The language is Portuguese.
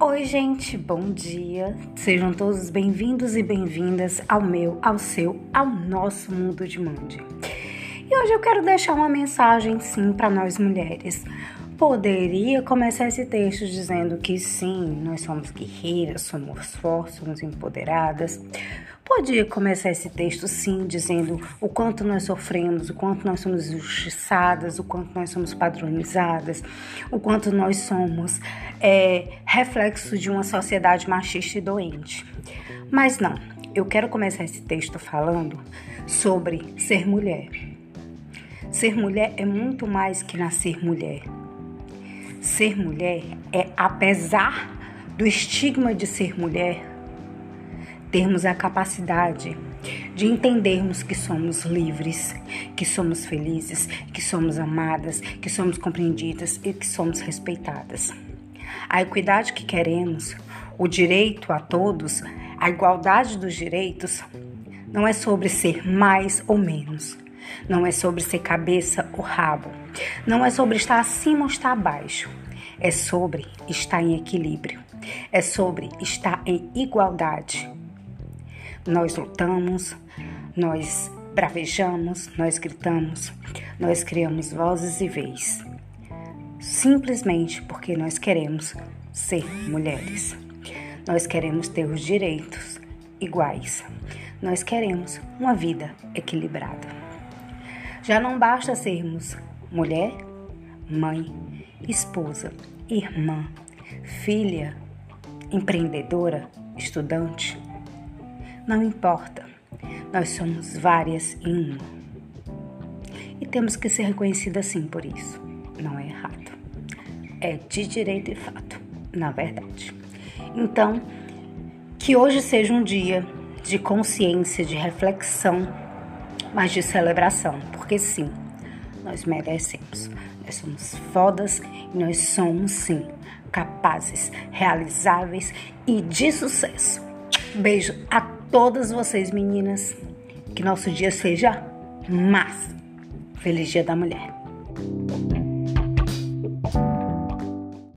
Oi, gente, bom dia. Sejam todos bem-vindos e bem-vindas ao meu, ao seu, ao nosso mundo de Mande. E hoje eu quero deixar uma mensagem, sim, para nós mulheres. Poderia começar esse texto dizendo que sim, nós somos guerreiras, somos fortes, somos empoderadas. Podia começar esse texto sim dizendo o quanto nós sofremos, o quanto nós somos injustiçadas, o quanto nós somos padronizadas, o quanto nós somos é, reflexo de uma sociedade machista e doente. Mas não, eu quero começar esse texto falando sobre ser mulher. Ser mulher é muito mais que nascer mulher. Ser mulher é, apesar do estigma de ser mulher, termos a capacidade de entendermos que somos livres, que somos felizes, que somos amadas, que somos compreendidas e que somos respeitadas. A equidade que queremos, o direito a todos, a igualdade dos direitos, não é sobre ser mais ou menos. Não é sobre ser cabeça ou rabo. Não é sobre estar acima ou estar abaixo. É sobre estar em equilíbrio. É sobre estar em igualdade nós lutamos, nós bravejamos, nós gritamos, nós criamos vozes e vez. Simplesmente porque nós queremos ser mulheres. Nós queremos ter os direitos iguais. Nós queremos uma vida equilibrada. Já não basta sermos mulher, mãe, esposa, irmã, filha, empreendedora, estudante, não importa, nós somos várias em uma. E temos que ser reconhecidas assim por isso. Não é errado. É de direito e fato, na verdade. Então, que hoje seja um dia de consciência, de reflexão, mas de celebração, porque sim, nós merecemos. Nós somos fodas e nós somos sim capazes, realizáveis e de sucesso. Beijo a todas vocês, meninas. Que nosso dia seja massa. Feliz Dia da Mulher.